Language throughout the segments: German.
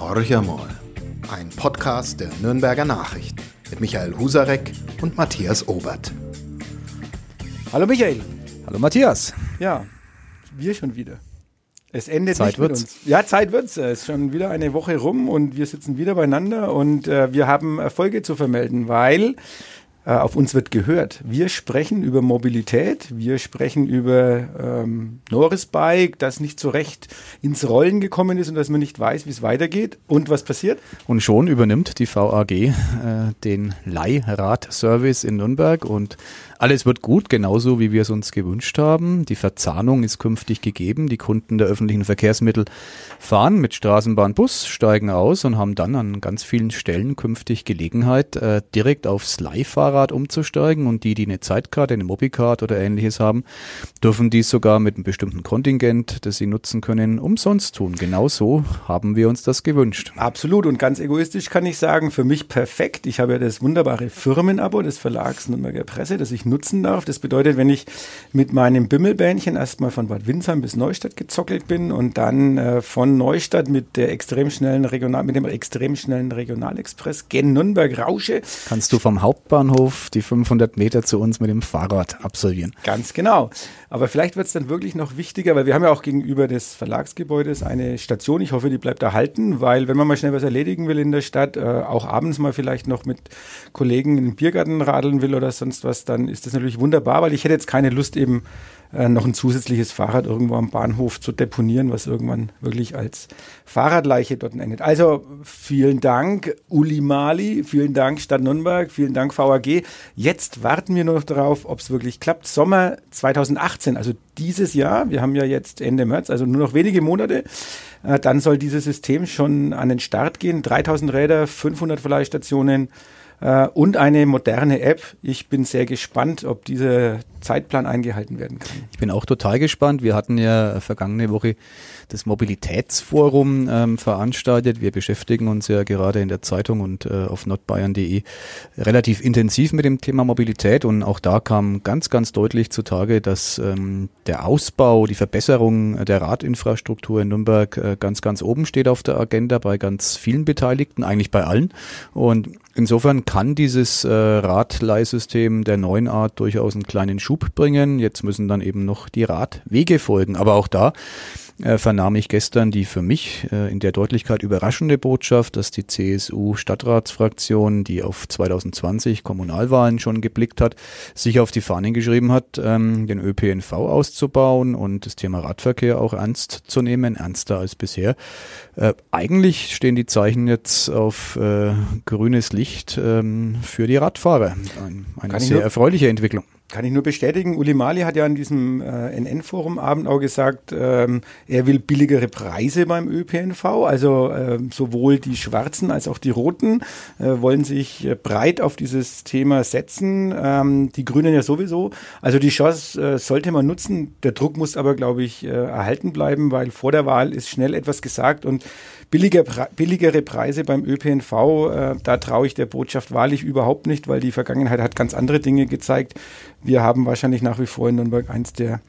Horch. Ein Podcast der Nürnberger Nachrichten mit Michael Husarek und Matthias Obert. Hallo Michael. Hallo Matthias. Ja, wir schon wieder. Es endet Zeit nicht mit wird's. uns. Ja, Zeit wird's. Es ist schon wieder eine Woche rum und wir sitzen wieder beieinander und äh, wir haben Erfolge zu vermelden, weil äh, auf uns wird gehört. Wir sprechen über Mobilität, wir sprechen über ähm, Norris Bike, das nicht so recht ins Rollen gekommen ist und dass man nicht weiß, wie es weitergeht. Und was passiert? Und schon übernimmt die VAG äh, den Leihradservice in Nürnberg und alles wird gut, genauso wie wir es uns gewünscht haben. Die Verzahnung ist künftig gegeben. Die Kunden der öffentlichen Verkehrsmittel fahren mit Straßenbahn, Bus, steigen aus und haben dann an ganz vielen Stellen künftig Gelegenheit, äh, direkt aufs Leihfahrrad umzusteigen. Und die, die eine Zeitkarte, eine Mobicard oder ähnliches haben, dürfen dies sogar mit einem bestimmten Kontingent, das sie nutzen können, umsonst tun. Genau so haben wir uns das gewünscht. Absolut und ganz egoistisch kann ich sagen, für mich perfekt. Ich habe ja das wunderbare Firmenabo des Verlags Nürnberger Presse, das ich nutzen darf. Das bedeutet, wenn ich mit meinem Bimmelbähnchen erstmal von Bad Windsheim bis Neustadt gezockelt bin und dann äh, von Neustadt mit der extrem schnellen Regional, mit dem extrem schnellen Regionalexpress gen Nürnberg rausche. Kannst du vom Hauptbahnhof die 500 Meter zu uns mit dem Fahrrad absolvieren. Ganz genau. Aber vielleicht wird es dann wirklich noch wichtiger, weil wir haben ja auch gegenüber des Verlagsgebäudes eine Station. Ich hoffe, die bleibt erhalten, weil wenn man mal schnell was erledigen will in der Stadt, äh, auch abends mal vielleicht noch mit Kollegen in den Biergarten radeln will oder sonst was, dann ist das natürlich wunderbar, weil ich hätte jetzt keine Lust eben äh, noch ein zusätzliches Fahrrad irgendwo am Bahnhof zu deponieren, was irgendwann wirklich als Fahrradleiche dort endet. Also vielen Dank Uli Mali, vielen Dank Stadt Nürnberg, vielen Dank VAG. Jetzt warten wir nur noch darauf, ob es wirklich klappt. Sommer 2018, also dieses Jahr, wir haben ja jetzt Ende März, also nur noch wenige Monate, äh, dann soll dieses System schon an den Start gehen. 3000 Räder, 500 Verleihstationen äh, und eine moderne App. Ich bin sehr gespannt, ob dieser Zeitplan eingehalten werden kann. Ich bin auch total gespannt. Wir hatten ja vergangene Woche das Mobilitätsforum ähm, veranstaltet. Wir beschäftigen uns ja gerade in der Zeitung und äh, auf nordbayern.de relativ intensiv mit dem Thema Mobilität und auch da kam ganz, ganz deutlich zutage, dass ähm, der Ausbau, die Verbesserung der Radinfrastruktur in Nürnberg äh, ganz, ganz oben steht auf der Agenda bei ganz vielen Beteiligten, eigentlich bei allen. Und insofern kann dieses äh, Radleihsystem der neuen Art durchaus einen kleinen Schub bringen. Jetzt müssen dann eben noch die Radwege folgen. Aber auch da äh, vernahm ich gestern die für mich äh, in der Deutlichkeit überraschende Botschaft, dass die CSU-Stadtratsfraktion, die auf 2020 Kommunalwahlen schon geblickt hat, sich auf die Fahnen geschrieben hat, ähm, den ÖPNV auszubauen und das Thema Radverkehr auch ernst zu nehmen, ernster als bisher. Äh, eigentlich stehen die Zeichen jetzt auf grünes Licht ähm, für die Radfahrer. Ein, eine sehr erfreuliche Entwicklung. Kann ich nur bestätigen. Uli Mali hat ja an diesem äh, NN-Forum Abend auch gesagt, ähm, er will billigere Preise beim ÖPNV. Also ähm, sowohl die Schwarzen als auch die Roten äh, wollen sich äh, breit auf dieses Thema setzen. Ähm, die Grünen ja sowieso. Also die Chance äh, sollte man nutzen. Der Druck muss aber, glaube ich, äh, erhalten bleiben, weil vor der Wahl ist schnell etwas gesagt und billiger, billigere Preise beim ÖPNV, da traue ich der Botschaft wahrlich überhaupt nicht, weil die Vergangenheit hat ganz andere Dinge gezeigt. Wir haben wahrscheinlich nach wie vor in Nürnberg eins der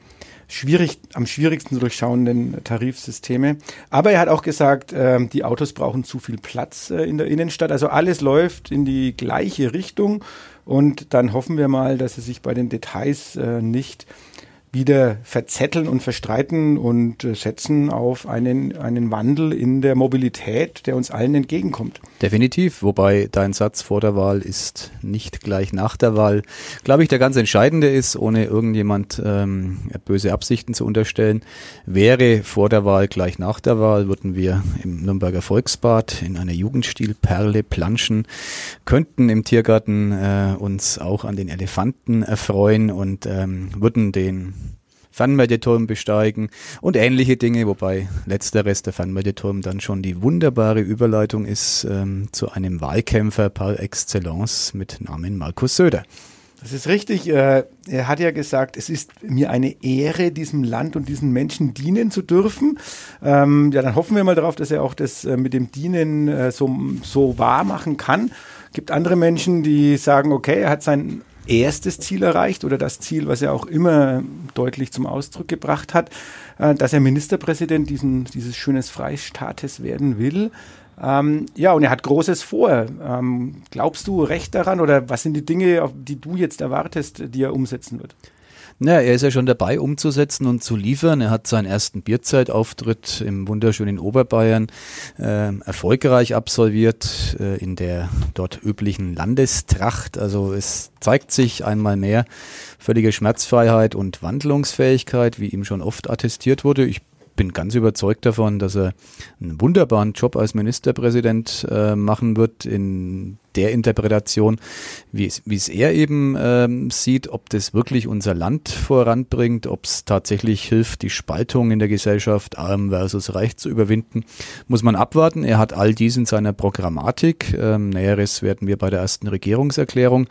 schwierig, am schwierigsten durchschauenden Tarifsysteme. Aber er hat auch gesagt, ähm, die Autos brauchen zu viel Platz äh, in der Innenstadt. Also alles läuft in die gleiche Richtung. Und dann hoffen wir mal, dass es sich bei den Details äh, nicht wieder verzetteln und verstreiten und äh, setzen auf einen, einen Wandel in der Mobilität, der uns allen entgegenkommt. Definitiv, wobei dein Satz vor der Wahl ist nicht gleich nach der Wahl, glaube ich, der ganz entscheidende ist, ohne irgendjemand ähm, böse Absichten zu unterstellen. Wäre vor der Wahl gleich nach der Wahl, würden wir im Nürnberger Volksbad in einer Jugendstilperle planschen, könnten im Tiergarten äh, uns auch an den Elefanten erfreuen und ähm, würden den Fernmeldeturm besteigen und ähnliche Dinge, wobei letzteres, der Fernmeldeturm, dann schon die wunderbare Überleitung ist ähm, zu einem Wahlkämpfer par excellence mit Namen Markus Söder. Das ist richtig. Äh, er hat ja gesagt, es ist mir eine Ehre, diesem Land und diesen Menschen dienen zu dürfen. Ähm, ja, dann hoffen wir mal darauf, dass er auch das äh, mit dem Dienen äh, so, so wahr machen kann. Gibt andere Menschen, die sagen, okay, er hat sein erstes Ziel erreicht oder das Ziel, was er auch immer deutlich zum Ausdruck gebracht hat, äh, dass er Ministerpräsident diesen, dieses schönes Freistaates werden will. Ähm, ja, und er hat Großes vor. Ähm, glaubst du recht daran oder was sind die Dinge, die du jetzt erwartest, die er umsetzen wird? Naja, er ist ja schon dabei, umzusetzen und zu liefern. Er hat seinen ersten Bierzeitauftritt im wunderschönen Oberbayern äh, erfolgreich absolviert äh, in der dort üblichen Landestracht. Also es zeigt sich einmal mehr völlige Schmerzfreiheit und Wandlungsfähigkeit, wie ihm schon oft attestiert wurde. Ich bin ganz überzeugt davon, dass er einen wunderbaren Job als Ministerpräsident äh, machen wird in der Interpretation, wie es, wie es er eben ähm, sieht, ob das wirklich unser Land voranbringt, ob es tatsächlich hilft, die Spaltung in der Gesellschaft, arm versus reich zu überwinden, muss man abwarten. Er hat all dies in seiner Programmatik. Ähm, Näheres werden wir bei der ersten Regierungserklärung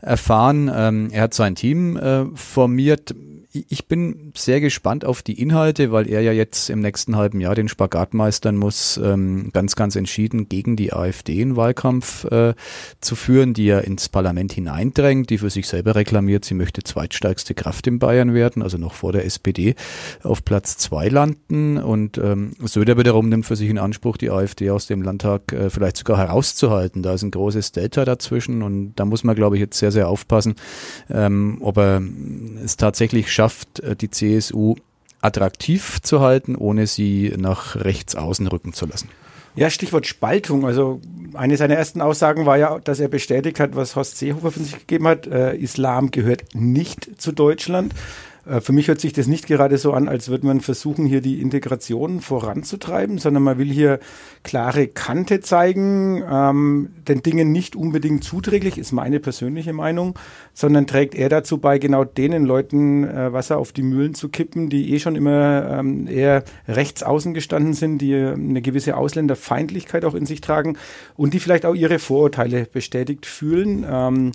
erfahren. Ähm, er hat sein Team äh, formiert ich bin sehr gespannt auf die Inhalte, weil er ja jetzt im nächsten halben Jahr den Spagat meistern muss, ähm, ganz, ganz entschieden gegen die AfD in Wahlkampf äh, zu führen, die ja ins Parlament hineindrängt, die für sich selber reklamiert, sie möchte zweitstärkste Kraft in Bayern werden, also noch vor der SPD auf Platz zwei landen. Und ähm, Söder wiederum nimmt für sich in Anspruch, die AfD aus dem Landtag äh, vielleicht sogar herauszuhalten. Da ist ein großes Delta dazwischen und da muss man, glaube ich, jetzt sehr, sehr aufpassen, ähm, ob er es tatsächlich schafft, schafft, äh, die CSU attraktiv zu halten, ohne sie nach rechts außen rücken zu lassen. Ja, Stichwort Spaltung. Also eine seiner ersten Aussagen war ja, dass er bestätigt hat, was Horst Seehofer von sich gegeben hat. Äh, Islam gehört nicht zu Deutschland. Äh, für mich hört sich das nicht gerade so an, als würde man versuchen, hier die Integration voranzutreiben, sondern man will hier klare Kante zeigen, ähm, den Dingen nicht unbedingt zuträglich, ist meine persönliche Meinung, sondern trägt er dazu bei, genau denen Leuten äh, Wasser auf die Mühlen zu kippen, die eh schon immer ähm, eher rechts außen gestanden sind, die eine gewisse Ausländerfeindlichkeit auch in sich tragen und die vielleicht auch ihre Vorurteile bestätigt fühlen. Ähm,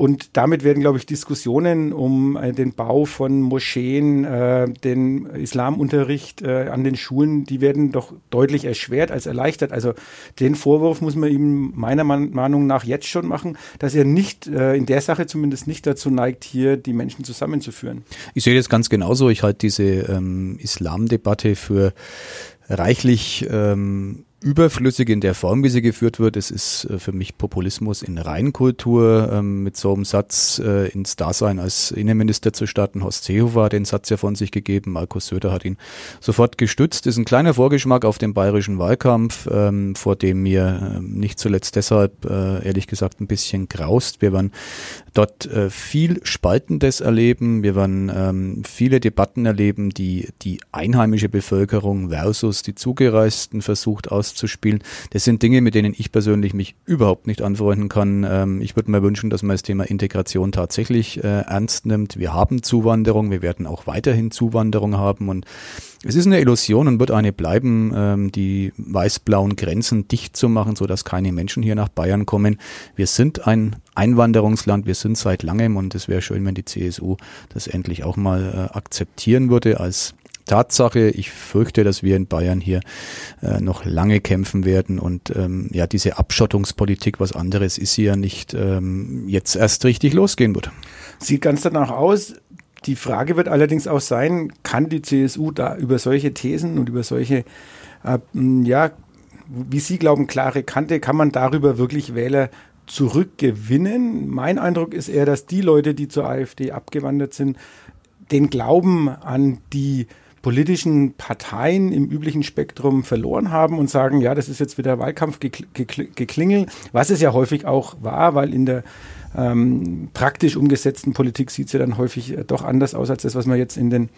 und damit werden, glaube ich, Diskussionen um äh, den Bau von Moscheen, äh, den Islamunterricht äh, an den Schulen, die werden doch deutlich erschwert als erleichtert. Also den Vorwurf muss man ihm meiner Meinung nach jetzt schon machen, dass er nicht, äh, in der Sache zumindest nicht dazu neigt, hier die Menschen zusammenzuführen. Ich sehe das ganz genauso. Ich halte diese ähm, Islamdebatte für reichlich ähm, überflüssig in der Form, wie sie geführt wird. Es ist äh, für mich Populismus in Reinkultur, ähm, mit so einem Satz äh, ins Dasein als Innenminister zu starten. Horst Seehofer hat den Satz ja von sich gegeben, Markus Söder hat ihn sofort gestützt. Ist ein kleiner Vorgeschmack auf den bayerischen Wahlkampf, ähm, vor dem mir ähm, nicht zuletzt deshalb, äh, ehrlich gesagt, ein bisschen graust. Wir werden dort äh, viel Spaltendes erleben. Wir werden ähm, viele Debatten erleben, die die einheimische Bevölkerung versus die Zugereisten versucht auszuspielen. Das sind Dinge, mit denen ich persönlich mich überhaupt nicht anfreunden kann. Ähm, ich würde mir wünschen, dass man das Thema Integration tatsächlich äh, ernst nimmt. Wir haben Zuwanderung, wir werden auch weiterhin Zuwanderung haben und es ist eine Illusion und wird eine bleiben, ähm, die weiß-blauen Grenzen dicht zu machen, so dass keine Menschen hier nach Bayern kommen. Wir sind ein Einwanderungsland, wir sind seit langem und es wäre schön, wenn die CSU das endlich auch mal äh, akzeptieren würde als Tatsache. Ich fürchte, dass wir in Bayern hier äh, noch lange kämpfen werden und ähm, ja, diese Abschottungspolitik, was anderes ist sie ja nicht, ähm, jetzt erst richtig losgehen wird. Sieht ganz danach aus. Die Frage wird allerdings auch sein, kann die CSU da über solche Thesen und über solche, äh, ja, wie Sie glauben, klare Kante, kann man darüber wirklich Wähler zurückgewinnen? Mein Eindruck ist eher, dass die Leute, die zur AfD abgewandert sind, den Glauben an die politischen Parteien im üblichen Spektrum verloren haben und sagen, ja, das ist jetzt wieder Wahlkampfgeklingel, was es ja häufig auch war, weil in der ähm, praktisch umgesetzten Politik sieht es ja dann häufig äh, doch anders aus als das, was man jetzt in den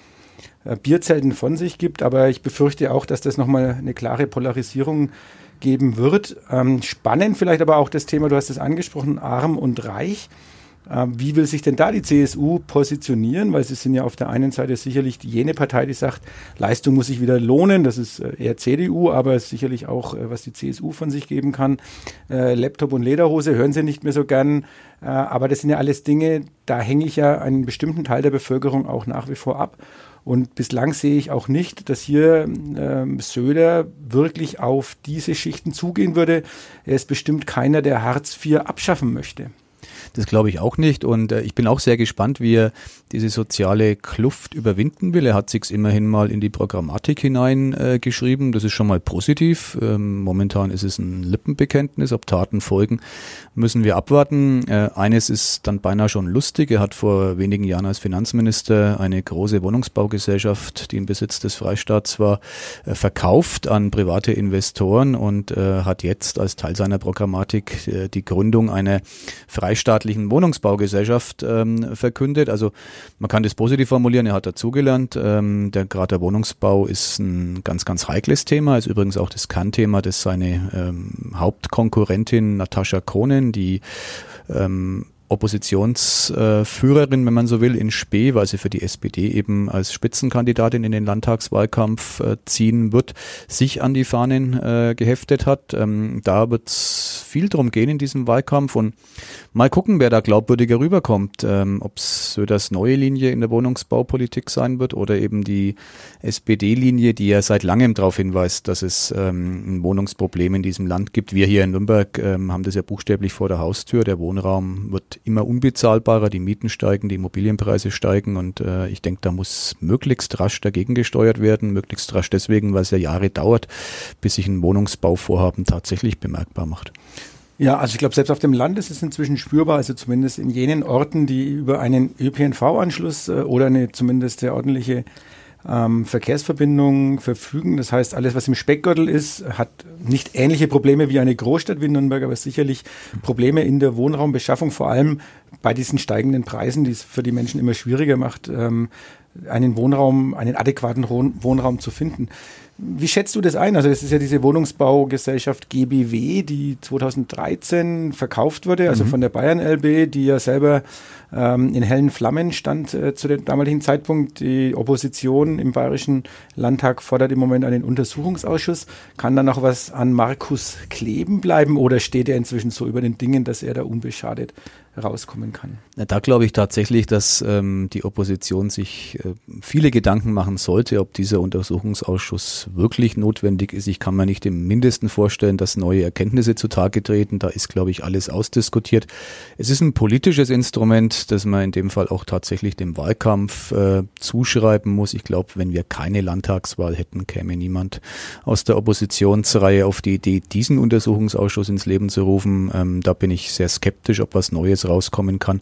äh, Bierzelten von sich gibt. Aber ich befürchte auch, dass das nochmal eine klare Polarisierung geben wird. Ähm, spannend vielleicht aber auch das Thema, du hast es angesprochen, arm und reich. Ähm, wie will sich denn da die CSU positionieren? Weil sie sind ja auf der einen Seite sicherlich jene Partei, die sagt, Leistung muss sich wieder lohnen. Das ist äh, eher CDU, aber sicherlich auch, äh, was die CSU von sich geben kann. Äh, Laptop und Lederhose hören sie nicht mehr so gern. Aber das sind ja alles Dinge, da hänge ich ja einen bestimmten Teil der Bevölkerung auch nach wie vor ab. Und bislang sehe ich auch nicht, dass hier ähm, Söder wirklich auf diese Schichten zugehen würde. Er ist bestimmt keiner, der Hartz IV abschaffen möchte. Das glaube ich auch nicht. Und äh, ich bin auch sehr gespannt, wie er diese soziale Kluft überwinden will. Er hat sich immerhin mal in die Programmatik hineingeschrieben. Äh, das ist schon mal positiv. Ähm, momentan ist es ein Lippenbekenntnis. Ob Taten folgen, müssen wir abwarten. Äh, eines ist dann beinahe schon lustig. Er hat vor wenigen Jahren als Finanzminister eine große Wohnungsbaugesellschaft, die im Besitz des Freistaats war, äh, verkauft an private Investoren und äh, hat jetzt als Teil seiner Programmatik äh, die Gründung einer freistaatlichen Wohnungsbaugesellschaft ähm, verkündet. Also man kann das positiv formulieren, er hat dazugelernt. Ähm, der, gerade der Wohnungsbau ist ein ganz, ganz heikles Thema, ist übrigens auch das Kernthema, das seine ähm, Hauptkonkurrentin Natascha Kohnen, die ähm, Oppositionsführerin, wenn man so will, in Spee, weil sie für die SPD eben als Spitzenkandidatin in den Landtagswahlkampf äh, ziehen wird, sich an die Fahnen äh, geheftet hat. Ähm, da wird es viel drum gehen in diesem Wahlkampf und mal gucken, wer da glaubwürdiger rüberkommt. Ähm, Ob es Söders neue Linie in der Wohnungsbaupolitik sein wird oder eben die SPD-Linie, die ja seit langem darauf hinweist, dass es ähm, ein Wohnungsproblem in diesem Land gibt. Wir hier in Nürnberg ähm, haben das ja buchstäblich vor der Haustür. Der Wohnraum wird immer unbezahlbarer, die Mieten steigen, die Immobilienpreise steigen und äh, ich denke, da muss möglichst rasch dagegen gesteuert werden, möglichst rasch deswegen, weil es ja Jahre dauert, bis sich ein Wohnungsbauvorhaben tatsächlich bemerkbar macht. Ja, also ich glaube, selbst auf dem Land ist es inzwischen spürbar, also zumindest in jenen Orten, die über einen ÖPNV-Anschluss äh, oder eine zumindest sehr ordentliche ähm, Verkehrsverbindungen verfügen. Das heißt, alles, was im Speckgürtel ist, hat nicht ähnliche Probleme wie eine Großstadt wie Nürnberg, aber sicherlich Probleme in der Wohnraumbeschaffung, vor allem bei diesen steigenden Preisen, die es für die Menschen immer schwieriger macht, ähm, einen Wohnraum, einen adäquaten Wohnraum zu finden. Wie schätzt du das ein? Also das ist ja diese Wohnungsbaugesellschaft GBW, die 2013 verkauft wurde, also mhm. von der Bayern LB, die ja selber ähm, in hellen Flammen stand äh, zu dem damaligen Zeitpunkt. Die Opposition im Bayerischen Landtag fordert im Moment einen Untersuchungsausschuss. Kann da noch was an Markus kleben bleiben oder steht er inzwischen so über den Dingen, dass er da unbeschadet rauskommen kann. Da glaube ich tatsächlich, dass ähm, die Opposition sich äh, viele Gedanken machen sollte, ob dieser Untersuchungsausschuss wirklich notwendig ist. Ich kann mir nicht im Mindesten vorstellen, dass neue Erkenntnisse zutage treten. Da ist, glaube ich, alles ausdiskutiert. Es ist ein politisches Instrument, das man in dem Fall auch tatsächlich dem Wahlkampf äh, zuschreiben muss. Ich glaube, wenn wir keine Landtagswahl hätten, käme niemand aus der Oppositionsreihe auf die Idee, diesen Untersuchungsausschuss ins Leben zu rufen. Ähm, da bin ich sehr skeptisch, ob was Neues Neues rauskommen kann.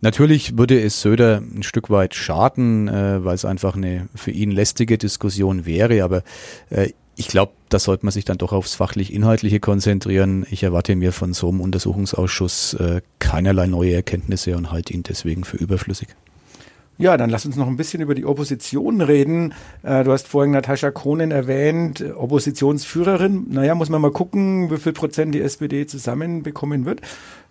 Natürlich würde es Söder ein Stück weit schaden, äh, weil es einfach eine für ihn lästige Diskussion wäre, aber äh, ich glaube, da sollte man sich dann doch aufs fachlich-inhaltliche konzentrieren. Ich erwarte mir von so einem Untersuchungsausschuss äh, keinerlei neue Erkenntnisse und halte ihn deswegen für überflüssig. Ja, dann lass uns noch ein bisschen über die Opposition reden. Äh, du hast vorhin Natascha Kronen erwähnt, Oppositionsführerin. Naja, muss man mal gucken, wie viel Prozent die SPD zusammenbekommen wird.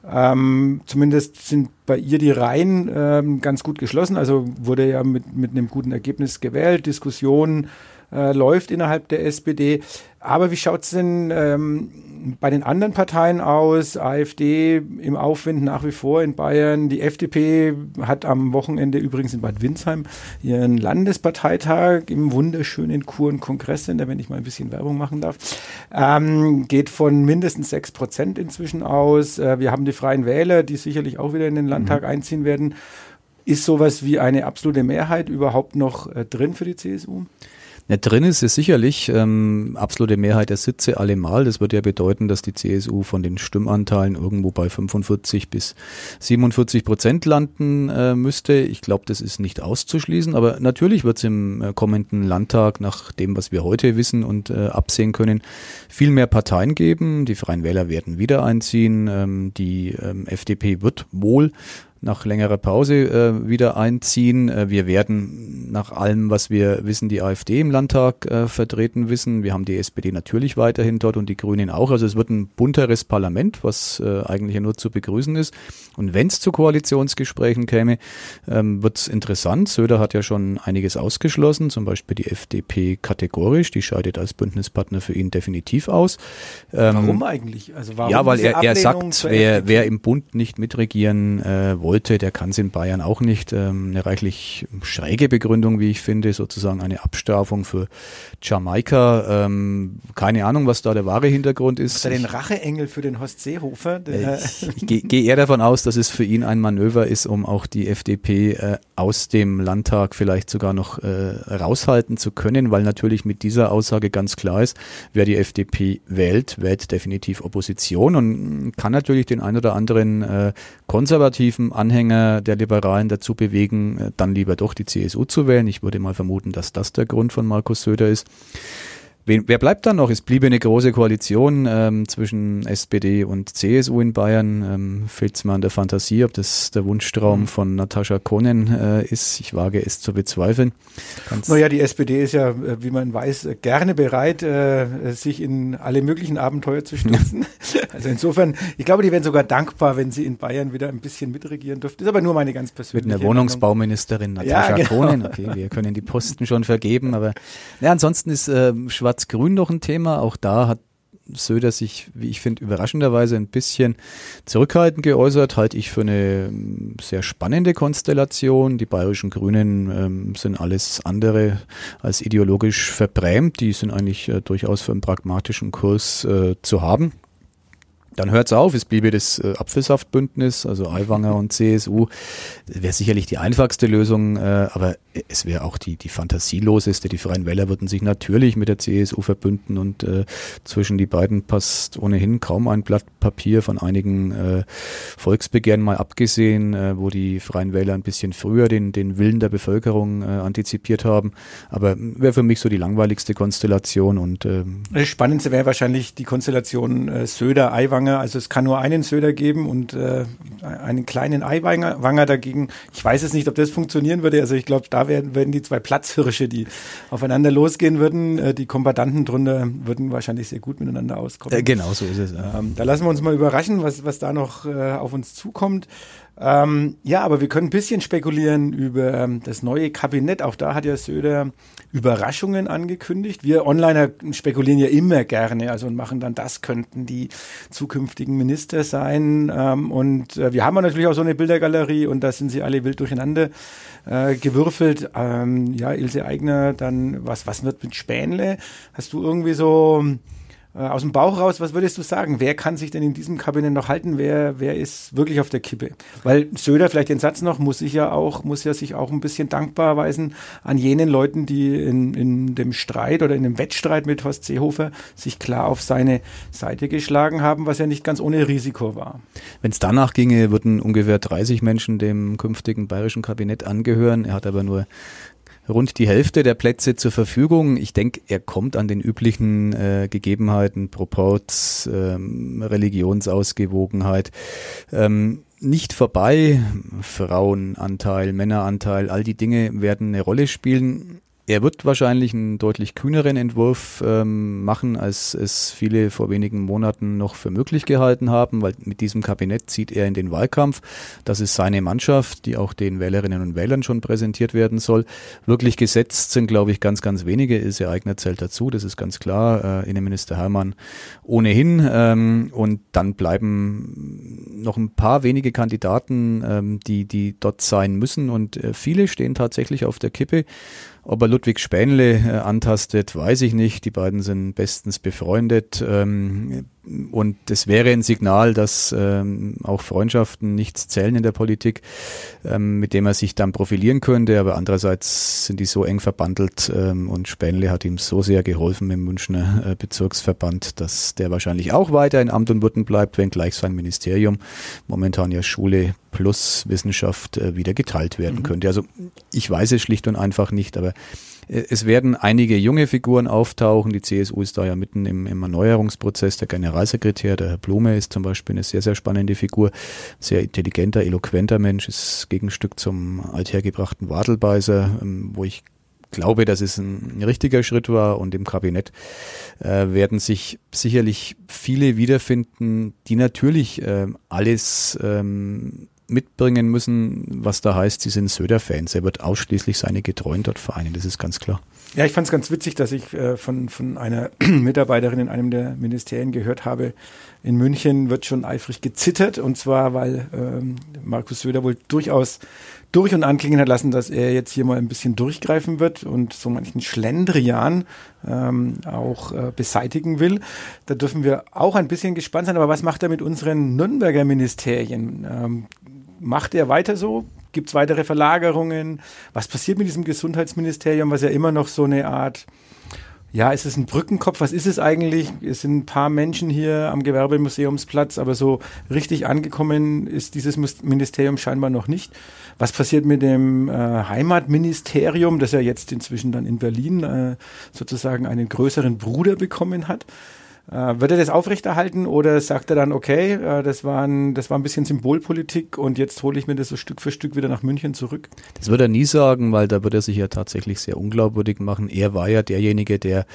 Ähm, zumindest sind bei ihr die Reihen ähm, ganz gut geschlossen. Also wurde ja mit, mit einem guten Ergebnis gewählt. Diskussion äh, läuft innerhalb der SPD. Aber wie schaut es denn ähm, bei den anderen Parteien aus? AfD im Aufwind nach wie vor in Bayern. Die FDP hat am Wochenende übrigens in Bad Windsheim ihren Landesparteitag im wunderschönen Kuren Kongresscenter, wenn ich mal ein bisschen Werbung machen darf. Ähm, geht von mindestens sechs Prozent inzwischen aus. Äh, wir haben die Freien Wähler, die sicherlich auch wieder in den Landtag mhm. einziehen werden. Ist sowas wie eine absolute Mehrheit überhaupt noch äh, drin für die CSU? Ja, drin ist es sicherlich ähm, absolute Mehrheit der Sitze allemal. Das würde ja bedeuten, dass die CSU von den Stimmanteilen irgendwo bei 45 bis 47 Prozent landen äh, müsste. Ich glaube, das ist nicht auszuschließen. Aber natürlich wird es im äh, kommenden Landtag nach dem, was wir heute wissen und äh, absehen können, viel mehr Parteien geben. Die Freien Wähler werden wieder einziehen. Ähm, die ähm, FDP wird wohl nach längerer Pause äh, wieder einziehen. Äh, wir werden nach allem, was wir wissen, die AfD im Landtag äh, vertreten wissen. Wir haben die SPD natürlich weiterhin dort und die Grünen auch. Also es wird ein bunteres Parlament, was äh, eigentlich ja nur zu begrüßen ist. Und wenn es zu Koalitionsgesprächen käme, ähm, wird es interessant. Söder hat ja schon einiges ausgeschlossen, zum Beispiel die FDP kategorisch. Die scheidet als Bündnispartner für ihn definitiv aus. Ähm, warum eigentlich? Also warum ja, weil er, er sagt, wer, wer im Bund nicht mitregieren äh, wollte, wollte, der kann es in Bayern auch nicht. Ähm, eine reichlich schräge Begründung, wie ich finde, sozusagen eine Abstrafung für Jamaika. Ähm, keine Ahnung, was da der wahre Hintergrund ist. Ist er den Racheengel für den Horst Seehofer? Äh, ich, gehe geh eher davon aus, dass es für ihn ein Manöver ist, um auch die FDP äh, aus dem Landtag vielleicht sogar noch äh, raushalten zu können, weil natürlich mit dieser Aussage ganz klar ist, wer die FDP wählt, wählt definitiv Opposition und kann natürlich den ein oder anderen konservativen Anhänger der Liberalen dazu bewegen, äh, dann lieber doch die CSU zu wählen. Ich würde mal vermuten, dass das der Grund von Markus Söder ist. Wen, wer bleibt dann noch? Es bliebe eine große Koalition ähm, zwischen SPD und CSU in Bayern. Ähm, Fehlt es mir an der Fantasie, ob das der Wunschtraum mhm. von Natascha Konen äh, ist. Ich wage es zu bezweifeln. Ganz naja, die SPD ist ja, äh, wie man weiß, gerne bereit, äh, sich in alle möglichen Abenteuer zu stürzen. also insofern, ich glaube, die wären sogar dankbar, wenn sie in Bayern wieder ein bisschen mitregieren dürften. Ist aber nur meine ganz persönliche Mit einer Wohnungsbauministerin Natascha ja, genau. Konen. Okay, wir können die Posten schon vergeben, aber ja, ansonsten ist äh, Schwarz Schwarz-Grün noch ein Thema. Auch da hat Söder sich, wie ich finde, überraschenderweise ein bisschen zurückhaltend geäußert, halte ich für eine ähm, sehr spannende Konstellation. Die bayerischen Grünen ähm, sind alles andere als ideologisch verbrämt. Die sind eigentlich äh, durchaus für einen pragmatischen Kurs äh, zu haben. Dann hört es auf, es bliebe das äh, Apfelsaftbündnis, also Aiwanger und CSU. Wäre sicherlich die einfachste Lösung, äh, aber es wäre auch die, die fantasieloseste. Die Freien Wähler würden sich natürlich mit der CSU verbünden und äh, zwischen die beiden passt ohnehin kaum ein Blatt Papier von einigen äh, Volksbegehren mal abgesehen, äh, wo die Freien Wähler ein bisschen früher den, den Willen der Bevölkerung äh, antizipiert haben. Aber wäre für mich so die langweiligste Konstellation und äh, das Spannendste wäre wahrscheinlich die Konstellation äh, Söder-Eiwanger. Also es kann nur einen Söder geben und äh, einen kleinen Eiwanger dagegen. Ich weiß es nicht, ob das funktionieren würde. Also ich glaube, da werden, werden die zwei Platzhirsche, die aufeinander losgehen würden. Äh, die Kombatanten drunter würden wahrscheinlich sehr gut miteinander auskommen. Äh, genau so ist es. Ja. Ähm, da lassen wir uns mal überraschen, was, was da noch äh, auf uns zukommt. Ähm, ja, aber wir können ein bisschen spekulieren über ähm, das neue Kabinett. Auch da hat ja Söder Überraschungen angekündigt. Wir Onliner spekulieren ja immer gerne, also und machen dann, das könnten die zukünftigen Minister sein. Ähm, und äh, wir haben natürlich auch so eine Bildergalerie und da sind sie alle wild durcheinander äh, gewürfelt. Ähm, ja, Ilse Eigner, dann was, was wird mit Spähnle? Hast du irgendwie so aus dem Bauch raus, was würdest du sagen? Wer kann sich denn in diesem Kabinett noch halten? Wer, wer ist wirklich auf der Kippe? Weil Söder, vielleicht den Satz noch, muss sich ja auch, muss ja sich auch ein bisschen dankbar erweisen an jenen Leuten, die in, in dem Streit oder in dem Wettstreit mit Horst Seehofer sich klar auf seine Seite geschlagen haben, was ja nicht ganz ohne Risiko war. Wenn es danach ginge, würden ungefähr 30 Menschen dem künftigen bayerischen Kabinett angehören. Er hat aber nur rund die Hälfte der Plätze zur Verfügung. Ich denke, er kommt an den üblichen äh, Gegebenheiten, Proports, ähm, Religionsausgewogenheit. Ähm, nicht vorbei. Frauenanteil, Männeranteil, all die Dinge werden eine Rolle spielen. Er wird wahrscheinlich einen deutlich kühneren Entwurf ähm, machen, als es viele vor wenigen Monaten noch für möglich gehalten haben, weil mit diesem Kabinett zieht er in den Wahlkampf. Das ist seine Mannschaft, die auch den Wählerinnen und Wählern schon präsentiert werden soll. Wirklich gesetzt sind, glaube ich, ganz, ganz wenige. Ilse Eigner zählt dazu, das ist ganz klar. Äh, Innenminister Hermann ohnehin. Ähm, und dann bleiben noch ein paar wenige Kandidaten, ähm, die, die dort sein müssen. Und äh, viele stehen tatsächlich auf der Kippe. Ob er Ludwig Spähnle äh, antastet, weiß ich nicht. Die beiden sind bestens befreundet. Ähm, und das wäre ein Signal, dass ähm, auch Freundschaften nichts zählen in der Politik, ähm, mit dem er sich dann profilieren könnte. Aber andererseits sind die so eng verbandelt ähm, und Spähnle hat ihm so sehr geholfen im Münchner äh, Bezirksverband, dass der wahrscheinlich auch weiter in Amt und Würden bleibt, wenngleich sein Ministerium momentan ja Schule plus Wissenschaft äh, wieder geteilt werden mhm. könnte. Also ich weiß es schlicht und einfach nicht, aber es werden einige junge Figuren auftauchen. Die CSU ist da ja mitten im, im Erneuerungsprozess. Der Generalsekretär, der Herr Blume, ist zum Beispiel eine sehr, sehr spannende Figur. Sehr intelligenter, eloquenter Mensch, ist Gegenstück zum althergebrachten Wadelbeiser, ähm, wo ich glaube, dass es ein richtiger Schritt war und im Kabinett äh, werden sich sicherlich viele wiederfinden, die natürlich äh, alles ähm, mitbringen müssen, was da heißt, sie sind Söder-Fans. Er wird ausschließlich seine Getreuen dort vereinen, das ist ganz klar. Ja, ich fand es ganz witzig, dass ich äh, von, von einer Mitarbeiterin in einem der Ministerien gehört habe, in München wird schon eifrig gezittert und zwar, weil ähm, Markus Söder wohl durchaus durch und anklingen hat lassen, dass er jetzt hier mal ein bisschen durchgreifen wird und so manchen Schlendrian ähm, auch äh, beseitigen will. Da dürfen wir auch ein bisschen gespannt sein. Aber was macht er mit unseren Nürnberger Ministerien? Ähm, macht er weiter so? Gibt es weitere Verlagerungen? Was passiert mit diesem Gesundheitsministerium, was ja immer noch so eine Art ja, ist es ein Brückenkopf? Was ist es eigentlich? Es sind ein paar Menschen hier am Gewerbemuseumsplatz, aber so richtig angekommen ist dieses Ministerium scheinbar noch nicht. Was passiert mit dem äh, Heimatministerium, das ja jetzt inzwischen dann in Berlin äh, sozusagen einen größeren Bruder bekommen hat? Äh, wird er das aufrechterhalten oder sagt er dann, okay, äh, das, war ein, das war ein bisschen Symbolpolitik und jetzt hole ich mir das so Stück für Stück wieder nach München zurück? Das wird er nie sagen, weil da wird er sich ja tatsächlich sehr unglaubwürdig machen. Er war ja derjenige, der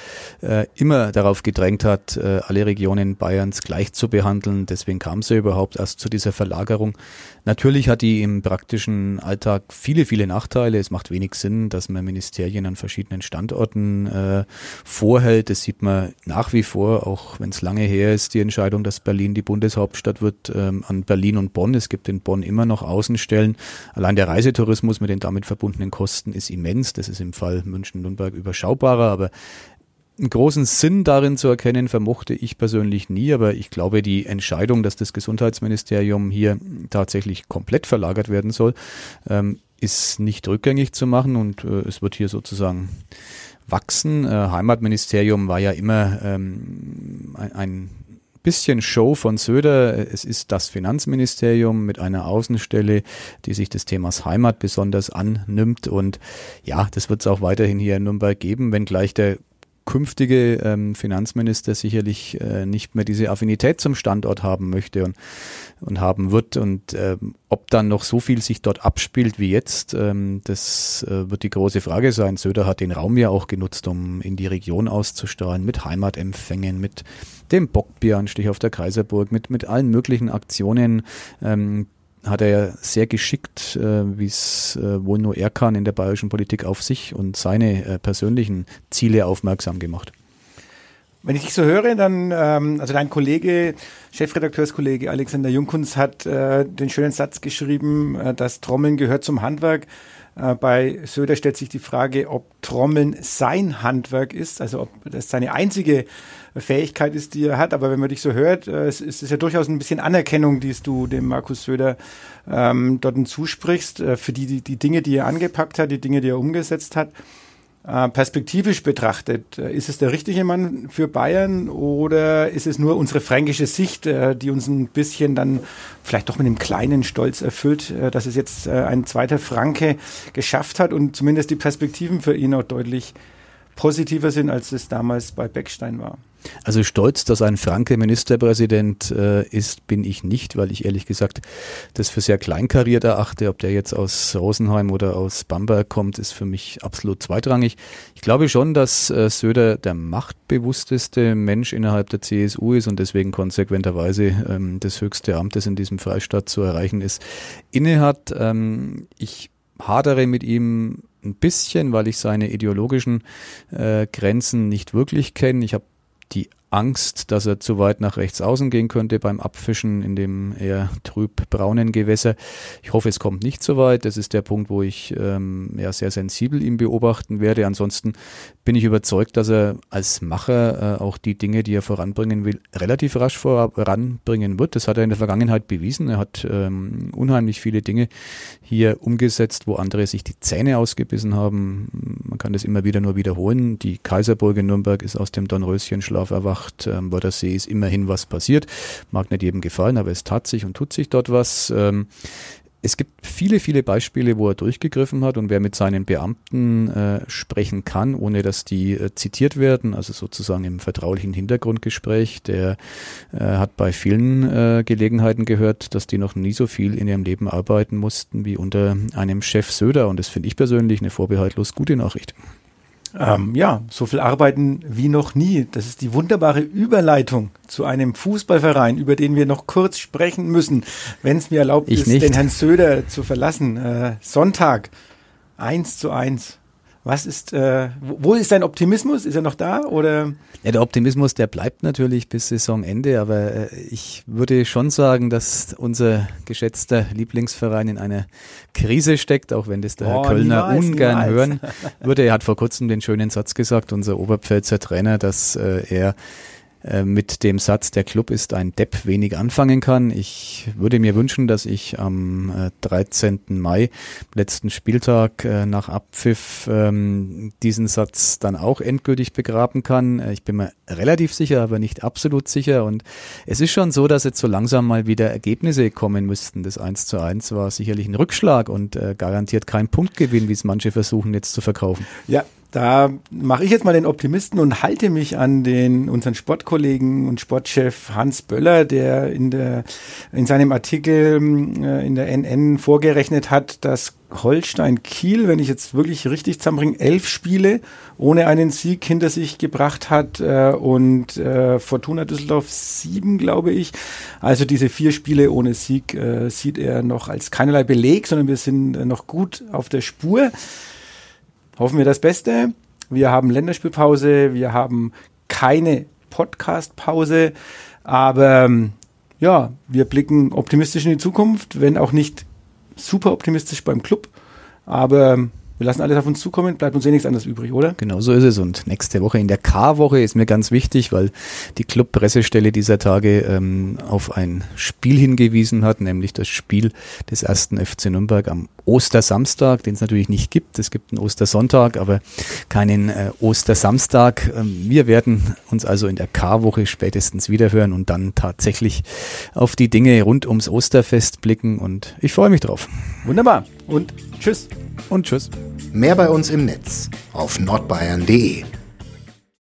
äh, immer darauf gedrängt hat, äh, alle Regionen Bayerns gleich zu behandeln. Deswegen kam es ja überhaupt erst zu dieser Verlagerung. Natürlich hat die im praktischen Alltag viele, viele Nachteile. Es macht wenig Sinn, dass man Ministerien an verschiedenen Standorten äh, vorhält. Das sieht man nach wie vor, auch wenn es lange her ist, die Entscheidung, dass Berlin die Bundeshauptstadt wird, ähm, an Berlin und Bonn. Es gibt in Bonn immer noch Außenstellen. Allein der Reisetourismus mit den damit verbundenen Kosten ist immens. Das ist im Fall München-Nürnberg überschaubarer, aber einen großen Sinn darin zu erkennen, vermochte ich persönlich nie, aber ich glaube, die Entscheidung, dass das Gesundheitsministerium hier tatsächlich komplett verlagert werden soll, ähm, ist nicht rückgängig zu machen und äh, es wird hier sozusagen wachsen. Äh, Heimatministerium war ja immer ähm, ein, ein bisschen Show von Söder. Es ist das Finanzministerium mit einer Außenstelle, die sich des Themas Heimat besonders annimmt. Und ja, das wird es auch weiterhin hier in Nürnberg geben, wenngleich der künftige ähm, Finanzminister sicherlich äh, nicht mehr diese Affinität zum Standort haben möchte und, und haben wird. Und ähm, ob dann noch so viel sich dort abspielt wie jetzt, ähm, das äh, wird die große Frage sein. Söder hat den Raum ja auch genutzt, um in die Region auszustrahlen, mit Heimatempfängen, mit dem Bockbieranstich auf der Kaiserburg, mit, mit allen möglichen Aktionen, ähm, hat er ja sehr geschickt, äh, wie es äh, wohl nur er kann, in der bayerischen Politik auf sich und seine äh, persönlichen Ziele aufmerksam gemacht. Wenn ich dich so höre, dann, ähm, also dein Kollege, Chefredakteurskollege Alexander Jungkunz hat äh, den schönen Satz geschrieben, äh, das Trommeln gehört zum Handwerk. Äh, bei Söder stellt sich die Frage, ob Trommeln sein Handwerk ist, also ob das seine einzige Fähigkeit ist, die er hat. Aber wenn man dich so hört, äh, es ist ja durchaus ein bisschen Anerkennung, die du dem Markus Söder ähm, dort zusprichst, äh, für die, die, die Dinge, die er angepackt hat, die Dinge, die er umgesetzt hat. Äh, perspektivisch betrachtet, äh, ist es der richtige Mann für Bayern oder ist es nur unsere fränkische Sicht, äh, die uns ein bisschen dann vielleicht doch mit einem kleinen Stolz erfüllt, dass es jetzt ein zweiter Franke geschafft hat und zumindest die Perspektiven für ihn auch deutlich positiver sind, als es damals bei Beckstein war? Also stolz, dass ein Franke Ministerpräsident äh, ist, bin ich nicht, weil ich ehrlich gesagt das für sehr kleinkariert erachte. Ob der jetzt aus Rosenheim oder aus Bamberg kommt, ist für mich absolut zweitrangig. Ich glaube schon, dass äh, Söder der machtbewussteste Mensch innerhalb der CSU ist und deswegen konsequenterweise ähm, das höchste Amt, das in diesem Freistaat zu erreichen ist, innehat. Ähm, ich hadere mit ihm ein bisschen, weil ich seine ideologischen äh, Grenzen nicht wirklich kenne. Ich habe die Angst, dass er zu weit nach rechts außen gehen könnte beim Abfischen in dem eher trüb-braunen Gewässer. Ich hoffe, es kommt nicht so weit. Das ist der Punkt, wo ich ähm, ja, sehr sensibel ihn beobachten werde. Ansonsten bin ich überzeugt, dass er als Macher äh, auch die Dinge, die er voranbringen will, relativ rasch voranbringen wird. Das hat er in der Vergangenheit bewiesen. Er hat ähm, unheimlich viele Dinge hier umgesetzt, wo andere sich die Zähne ausgebissen haben. Man kann das immer wieder nur wiederholen. Die Kaiserburg in Nürnberg ist aus dem Dornröschenschlaf erwacht gemacht. Ähm, Wörthersee ist immerhin was passiert. Mag nicht jedem gefallen, aber es tat sich und tut sich dort was. Ähm, es gibt viele, viele Beispiele, wo er durchgegriffen hat und wer mit seinen Beamten äh, sprechen kann, ohne dass die äh, zitiert werden, also sozusagen im vertraulichen Hintergrundgespräch, der äh, hat bei vielen äh, Gelegenheiten gehört, dass die noch nie so viel in ihrem Leben arbeiten mussten wie unter einem Chef Söder und das finde ich persönlich eine vorbehaltlos gute Nachricht. Ähm, ja, so viel arbeiten wie noch nie. Das ist die wunderbare Überleitung zu einem Fußballverein, über den wir noch kurz sprechen müssen, wenn es mir erlaubt ich ist, nicht. den Herrn Söder zu verlassen. Äh, Sonntag, eins zu eins. Was ist, äh, wo ist sein Optimismus? Ist er noch da oder? Ja, der Optimismus, der bleibt natürlich bis Saisonende, aber äh, ich würde schon sagen, dass unser geschätzter Lieblingsverein in einer Krise steckt, auch wenn das der Herr Oh, Kölner niemals, ungern niemals. hören würde. Er hat vor kurzem den schönen Satz gesagt, unser Oberpfälzer Trainer, dass äh, er äh, mit dem Satz, der Club ist ein Depp, wenig anfangen kann. Ich würde mir wünschen, dass ich am äh, 13. Mai, letzten Spieltag äh, nach Abpfiff, ähm, diesen Satz dann auch endgültig begraben kann. Äh, Ich bin mir relativ sicher, aber nicht absolut sicher. Und es ist schon so, dass jetzt so langsam mal wieder Ergebnisse kommen müssten. Das 1 zu 1 war sicherlich ein Rückschlag und äh, garantiert kein Punktgewinn, wie es manche versuchen jetzt zu verkaufen. Ja, da mache ich jetzt mal den Optimisten und halte mich an den unseren Sportkollegen und Sportchef Hans Böller, der in der in seinem Artikel äh, in der NN vorgerechnet hat, dass Holstein Kiel, wenn ich jetzt wirklich richtig zusammenbringe, elf Spiele ohne einen Sieg hinter sich gebracht hat äh, und äh, Fortuna Düsseldorf sieben, glaube ich. Also diese vier Spiele ohne Sieg äh, sieht er noch als keinerlei Beleg, sondern wir sind äh, noch gut auf der Spur hoffen wir das Beste. Wir haben Länderspielpause, wir haben keine Podcast-Pause, aber ähm, ja, wir blicken optimistisch in die Zukunft, wenn auch nicht super optimistisch beim Club, aber ähm, wir lassen alles auf uns zukommen, bleibt uns eh nichts anderes übrig, oder? Genau so ist es. Und nächste Woche in der K-Woche ist mir ganz wichtig, weil die Club-Pressestelle dieser Tage ähm, auf ein Spiel hingewiesen hat, nämlich das Spiel des ersten FC Nürnberg am Ostersamstag, den es natürlich nicht gibt. Es gibt einen Ostersonntag, aber keinen äh, Ostersamstag. Ähm, wir werden uns also in der K-Woche spätestens wiederhören und dann tatsächlich auf die Dinge rund ums Osterfest blicken. Und ich freue mich drauf. Wunderbar und tschüss. Und tschüss. Mehr bei uns im Netz auf nordbayern.de.